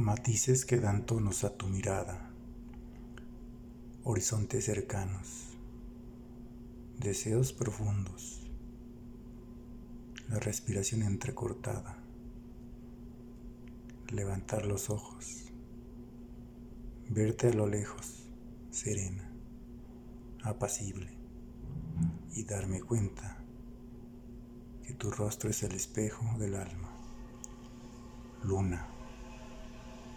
matices que dan tonos a tu mirada, horizontes cercanos, deseos profundos, la respiración entrecortada, levantar los ojos, verte a lo lejos, serena, apacible, y darme cuenta que tu rostro es el espejo del alma.